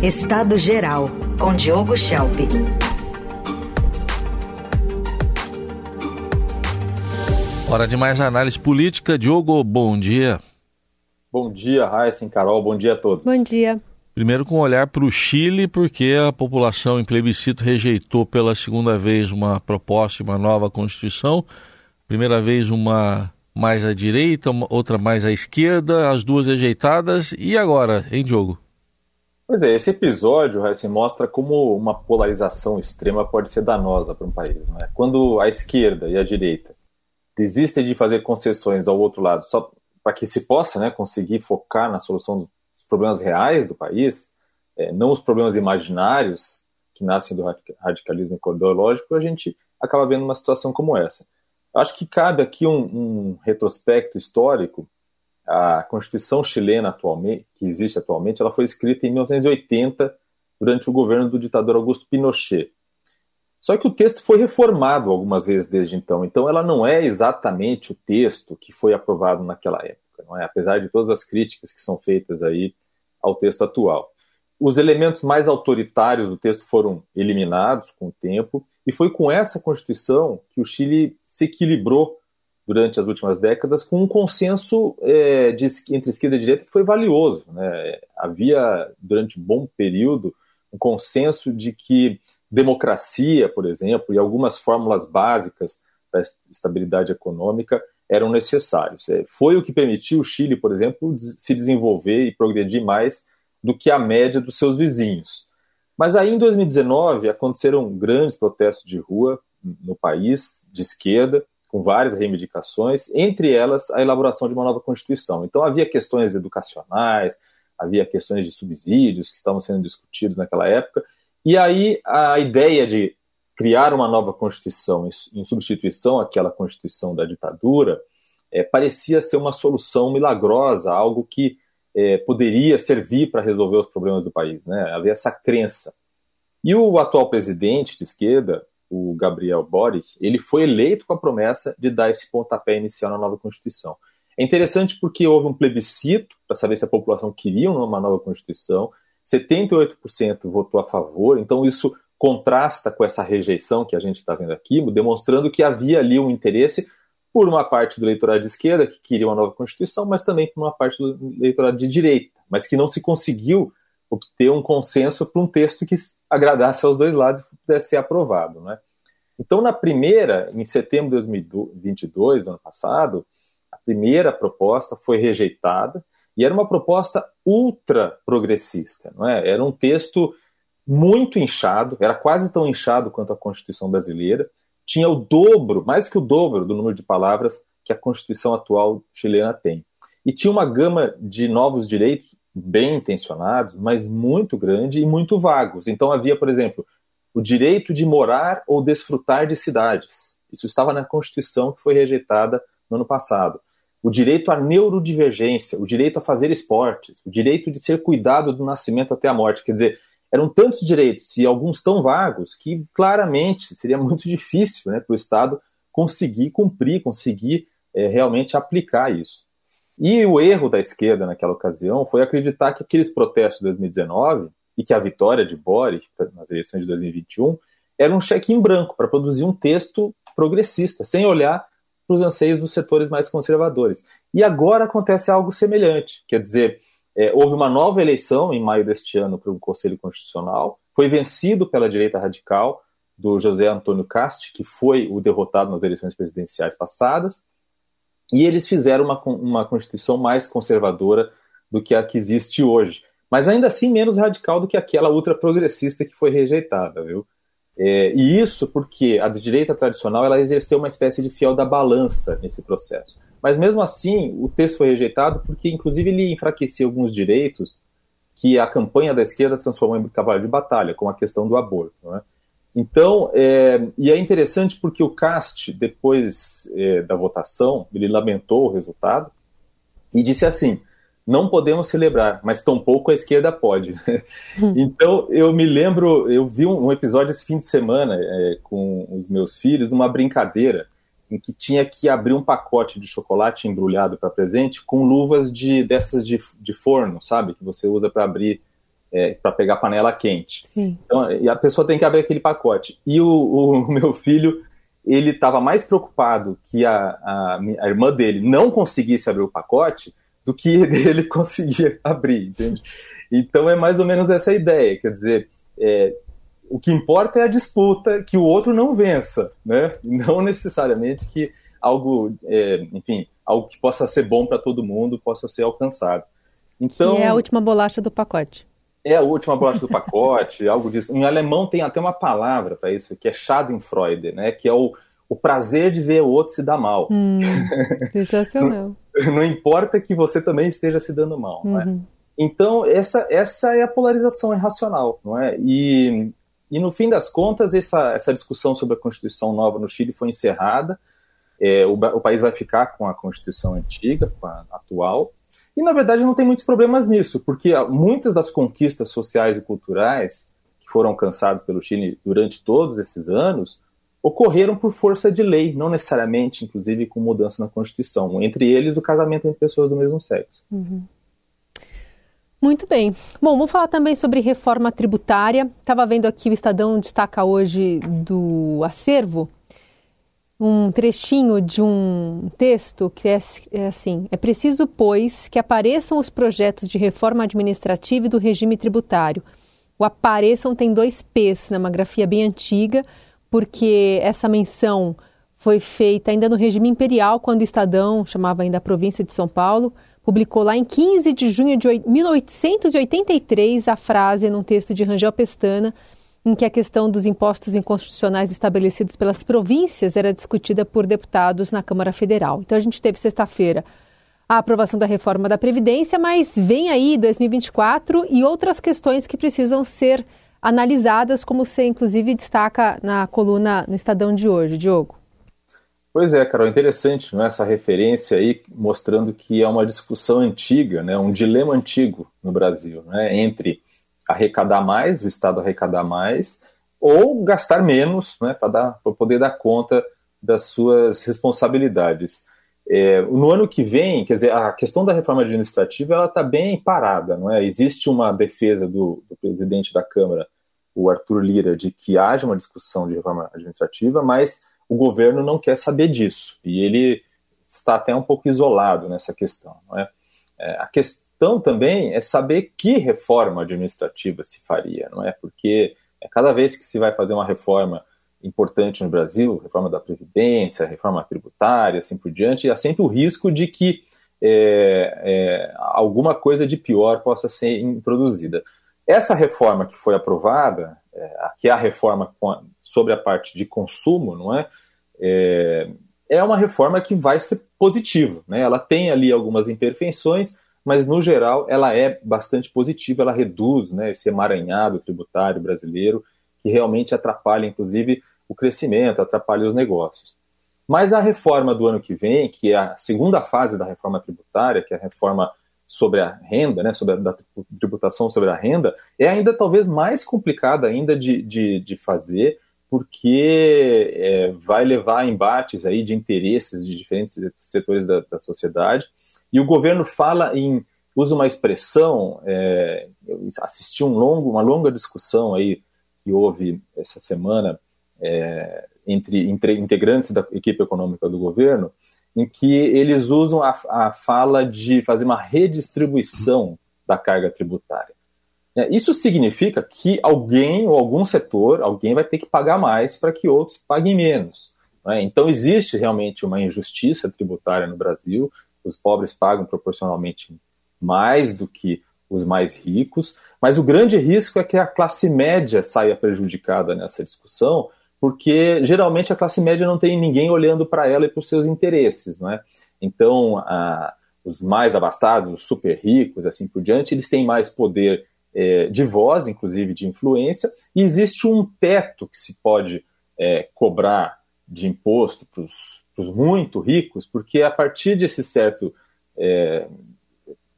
Estado Geral, com Diogo Schelp. Hora de mais análise política. Diogo, bom dia. Bom dia, Raíssa Carol. Bom dia a todos. Bom dia. Primeiro com um olhar para o Chile, porque a população em plebiscito rejeitou pela segunda vez uma proposta de uma nova Constituição. Primeira vez uma mais à direita, outra mais à esquerda, as duas rejeitadas. E agora, hein, Diogo? Pois é, esse episódio Raíssa, mostra como uma polarização extrema pode ser danosa para um país. Né? Quando a esquerda e a direita desistem de fazer concessões ao outro lado só para que se possa né, conseguir focar na solução dos problemas reais do país, é, não os problemas imaginários que nascem do radicalismo ideológico, a gente acaba vendo uma situação como essa. Acho que cabe aqui um, um retrospecto histórico. A Constituição chilena atualmente, que existe atualmente, ela foi escrita em 1980 durante o governo do ditador Augusto Pinochet. Só que o texto foi reformado algumas vezes desde então, então ela não é exatamente o texto que foi aprovado naquela época, não é? Apesar de todas as críticas que são feitas aí ao texto atual. Os elementos mais autoritários do texto foram eliminados com o tempo, e foi com essa Constituição que o Chile se equilibrou durante as últimas décadas com um consenso é, de, entre esquerda e direita que foi valioso. Né? Havia, durante um bom período, um consenso de que democracia, por exemplo, e algumas fórmulas básicas da estabilidade econômica eram necessários. É, foi o que permitiu o Chile, por exemplo, se desenvolver e progredir mais do que a média dos seus vizinhos. Mas aí, em 2019, aconteceram grandes protestos de rua no país, de esquerda, com várias reivindicações, entre elas a elaboração de uma nova Constituição. Então, havia questões educacionais, havia questões de subsídios que estavam sendo discutidos naquela época, e aí a ideia de criar uma nova Constituição em substituição àquela Constituição da ditadura é, parecia ser uma solução milagrosa, algo que é, poderia servir para resolver os problemas do país. Né? Havia essa crença. E o atual presidente de esquerda, o Gabriel Boric, ele foi eleito com a promessa de dar esse pontapé inicial na nova Constituição. É interessante porque houve um plebiscito para saber se a população queria uma nova Constituição, 78% votou a favor, então isso contrasta com essa rejeição que a gente está vendo aqui, demonstrando que havia ali um interesse por uma parte do eleitorado de esquerda que queria uma nova Constituição, mas também por uma parte do eleitorado de direita, mas que não se conseguiu obter um consenso para um texto que agradasse aos dois lados pudesse ser aprovado. Né? Então, na primeira, em setembro de 2022, ano passado, a primeira proposta foi rejeitada e era uma proposta ultra progressista, não é? Era um texto muito inchado, era quase tão inchado quanto a Constituição brasileira, tinha o dobro, mais que o dobro do número de palavras que a Constituição atual chilena tem. E tinha uma gama de novos direitos bem intencionados, mas muito grande e muito vagos. Então havia, por exemplo, o direito de morar ou desfrutar de cidades. Isso estava na Constituição que foi rejeitada no ano passado o direito à neurodivergência, o direito a fazer esportes, o direito de ser cuidado do nascimento até a morte. Quer dizer, eram tantos direitos e alguns tão vagos que claramente seria muito difícil né, para o Estado conseguir cumprir, conseguir é, realmente aplicar isso. E o erro da esquerda naquela ocasião foi acreditar que aqueles protestos de 2019 e que a vitória de Boris nas eleições de 2021 era um cheque em branco para produzir um texto progressista, sem olhar para os anseios dos setores mais conservadores. E agora acontece algo semelhante, quer dizer, é, houve uma nova eleição em maio deste ano para o Conselho Constitucional, foi vencido pela direita radical do José Antônio Cast, que foi o derrotado nas eleições presidenciais passadas, e eles fizeram uma, uma Constituição mais conservadora do que a que existe hoje, mas ainda assim menos radical do que aquela ultra progressista que foi rejeitada, viu? É, e isso porque a direita tradicional ela exerceu uma espécie de fiel da balança nesse processo. Mas mesmo assim, o texto foi rejeitado porque, inclusive, ele enfraquecia alguns direitos que a campanha da esquerda transformou em cavalo de batalha, como a questão do aborto. É? Então, é, e é interessante porque o Cast, depois é, da votação, ele lamentou o resultado e disse assim: não podemos celebrar, mas tampouco a esquerda pode. Então eu me lembro, eu vi um, episódio esse fim de semana é, com os meus filhos numa brincadeira em que tinha que abrir um pacote de chocolate embrulhado para presente com luvas de dessas de, de forno, sabe, que você usa para abrir é, para pegar panela quente. Sim. Então, e a pessoa tem que abrir aquele pacote. E o, o meu filho, ele estava mais preocupado que a, a, a, irmã dele não conseguisse abrir o pacote do que ele conseguia abrir, entende? Então é mais ou menos essa ideia, quer dizer, é, o que importa é a disputa, que o outro não vença, né? Não necessariamente que algo, é, enfim, algo que possa ser bom para todo mundo possa ser alcançado. Então, que é a última bolacha do pacote. É a última bolacha do pacote, algo disso. Em alemão tem até uma palavra para isso, que é Schadenfreude, né? Que é o, o prazer de ver o outro se dar mal. Hum, sensacional. não, importa que você também esteja se dando mal, uhum. né? Então, essa, essa é a polarização irracional, não é? E, e no fim das contas, essa, essa discussão sobre a Constituição nova no Chile foi encerrada. É, o, o, país vai ficar com a Constituição antiga, com a atual. E, na verdade, não tem muitos problemas nisso, porque muitas das conquistas sociais e culturais que foram alcançadas pelo Chile durante todos esses anos ocorreram por força de lei, não necessariamente, inclusive, com mudança na Constituição. Entre eles, o casamento entre pessoas do mesmo sexo. Uhum. Muito bem. Bom, vamos falar também sobre reforma tributária. Estava vendo aqui o Estadão destaca hoje do acervo um trechinho de um texto que é, é, assim: é preciso, pois, que apareçam os projetos de reforma administrativa e do regime tributário. O apareçam tem dois P's, né, uma grafia bem antiga, porque essa menção foi feita ainda no regime imperial, quando o Estadão, chamava ainda a província de São Paulo, publicou lá em 15 de junho de 1883 a frase num texto de Rangel Pestana, em que a questão dos impostos inconstitucionais estabelecidos pelas províncias era discutida por deputados na Câmara Federal. Então a gente teve sexta-feira a aprovação da reforma da Previdência, mas vem aí 2024 e outras questões que precisam ser analisadas, como você inclusive destaca na coluna no Estadão de hoje, Diogo. Pois é, Carol, interessante não é? essa referência aí mostrando que é uma discussão antiga, né, um dilema antigo no Brasil, né, entre arrecadar mais, o Estado arrecadar mais, ou gastar menos né, para poder dar conta das suas responsabilidades. É, no ano que vem, quer dizer, a questão da reforma administrativa ela está bem parada, não é? Existe uma defesa do, do presidente da Câmara, o Arthur Lira, de que haja uma discussão de reforma administrativa, mas o governo não quer saber disso e ele está até um pouco isolado nessa questão. É? É, a questão também é saber que reforma administrativa se faria, não é? Porque é cada vez que se vai fazer uma reforma importante no Brasil, reforma da Previdência, reforma tributária, assim por diante, há sempre o risco de que é, é, alguma coisa de pior possa ser introduzida. Essa reforma que foi aprovada, é, que é a reforma sobre a parte de consumo, não é? é? É, uma reforma que vai ser positiva, né? Ela tem ali algumas imperfeições, mas no geral ela é bastante positiva, ela reduz né, esse emaranhado tributário brasileiro que realmente atrapalha, inclusive, o crescimento, atrapalha os negócios. Mas a reforma do ano que vem, que é a segunda fase da reforma tributária, que é a reforma sobre a renda, né, sobre a da tributação sobre a renda, é ainda talvez mais complicada ainda de, de, de fazer, porque é, vai levar a embates aí de interesses de diferentes setores da, da sociedade. E o governo fala em usa uma expressão, é, assisti um longo, uma longa discussão aí que houve essa semana é, entre, entre integrantes da equipe econômica do governo, em que eles usam a, a fala de fazer uma redistribuição da carga tributária. É, isso significa que alguém ou algum setor, alguém vai ter que pagar mais para que outros paguem menos. Né? Então existe realmente uma injustiça tributária no Brasil. Os pobres pagam proporcionalmente mais do que os mais ricos, mas o grande risco é que a classe média saia prejudicada nessa discussão, porque geralmente a classe média não tem ninguém olhando para ela e para os seus interesses, não é? Então, a, os mais abastados, os super ricos, assim por diante, eles têm mais poder é, de voz, inclusive de influência, e existe um teto que se pode é, cobrar de imposto para os muito ricos, porque a partir desse certo é,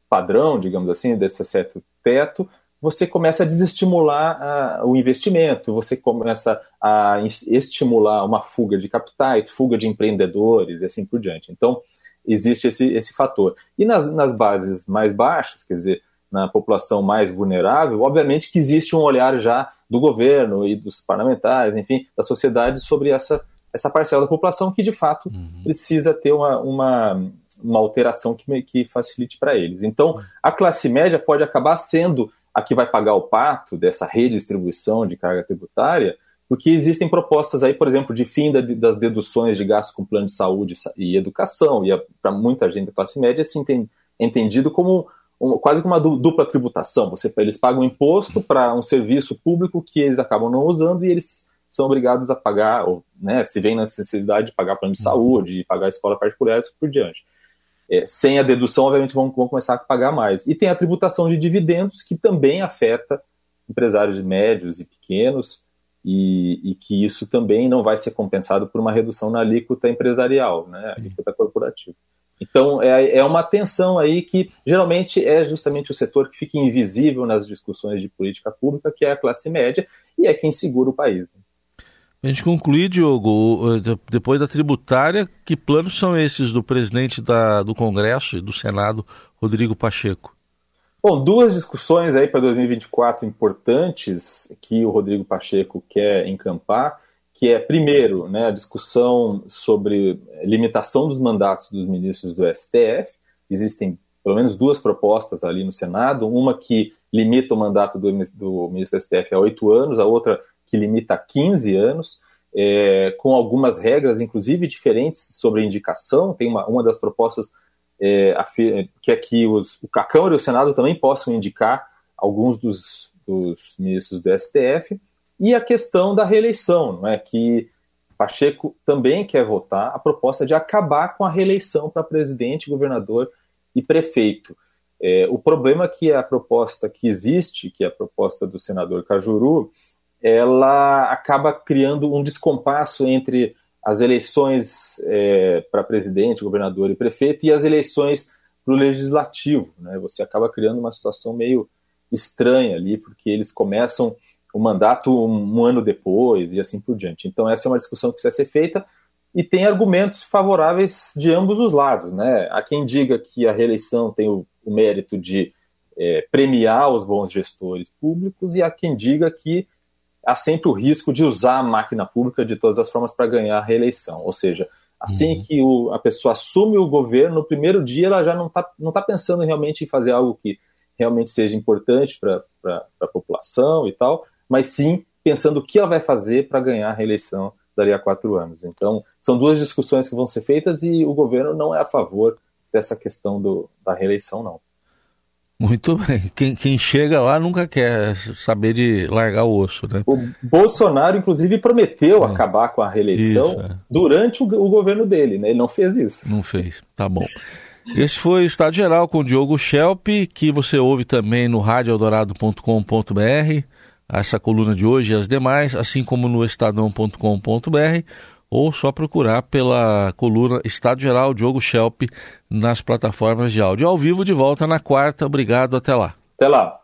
padrão, digamos assim, desse certo teto, você começa a desestimular uh, o investimento, você começa a estimular uma fuga de capitais, fuga de empreendedores e assim por diante. Então, existe esse, esse fator. E nas, nas bases mais baixas, quer dizer, na população mais vulnerável, obviamente que existe um olhar já do governo e dos parlamentares, enfim, da sociedade sobre essa, essa parcela da população que de fato uhum. precisa ter uma, uma, uma alteração que, que facilite para eles. Então, a classe média pode acabar sendo a que vai pagar o pato dessa redistribuição de carga tributária, porque existem propostas aí, por exemplo, de fim da, das deduções de gastos com plano de saúde e educação, e para muita gente da classe média, assim, tem entendido como uma, quase como uma dupla tributação. Você, eles pagam imposto para um serviço público que eles acabam não usando e eles são obrigados a pagar, ou né, se vem na necessidade de pagar plano de saúde, pagar escola particular e assim por diante. É, sem a dedução, obviamente, vão, vão, começar a pagar mais. E tem a tributação de dividendos, que também afeta empresários médios e pequenos, e, e, que isso também não vai ser compensado por uma redução na alíquota empresarial, né, alíquota corporativa. Então, é, é uma tensão aí que geralmente é justamente o setor que fica invisível nas discussões de política pública, que é a classe média, e é quem segura o país. Né? A gente concluir, Diogo, depois da tributária, que planos são esses do presidente da, do Congresso e do Senado, Rodrigo Pacheco? Bom, duas discussões aí para 2024 importantes que o Rodrigo Pacheco quer encampar que é, primeiro, né, a discussão sobre limitação dos mandatos dos ministros do STF. Existem pelo menos duas propostas ali no Senado, uma que limita o mandato do, do ministro do STF a oito anos, a outra que limita a 15 anos, é, com algumas regras, inclusive diferentes sobre indicação. Tem uma, uma das propostas é, que é que os, a Câmara e o Senado também possam indicar alguns dos, dos ministros do STF e a questão da reeleição, não é? que Pacheco também quer votar a proposta de acabar com a reeleição para presidente, governador e prefeito. É, o problema é que a proposta que existe, que é a proposta do senador Cajuru, ela acaba criando um descompasso entre as eleições é, para presidente, governador e prefeito e as eleições para o legislativo. Né? Você acaba criando uma situação meio estranha ali, porque eles começam o mandato um, um, ano depois e assim por diante. Então essa é uma discussão que precisa ser feita e tem argumentos favoráveis de ambos os lados. Né? Há quem diga que a reeleição tem o, o mérito de é, premiar os bons gestores públicos e há quem diga que há sempre o risco de usar a máquina pública de todas as formas para ganhar a reeleição. Ou seja, assim uhum. que o, a pessoa assume o governo, no primeiro dia ela já não está não tá pensando realmente em fazer algo que realmente seja importante para a população e tal, mas sim pensando o que ela vai fazer para ganhar a reeleição dali a quatro anos. Então, são duas discussões que vão ser feitas e o governo não é a favor dessa questão do, da reeleição, não. Muito bem. Quem, quem, chega lá nunca quer saber de largar o osso, né? O Bolsonaro, inclusive, prometeu é. acabar com a reeleição isso, é. durante o, o, governo dele, né? Ele não fez isso. Não fez. Tá bom. Esse foi o Estado Geral com o Diogo Schelp, que você ouve também no radioeldorado.com.br essa coluna de hoje e as demais, assim como no estadão.com.br, ou só procurar pela coluna Estado Geral Diogo Schelp nas plataformas de áudio. Ao vivo, de volta na quarta. Obrigado, até lá. Até lá.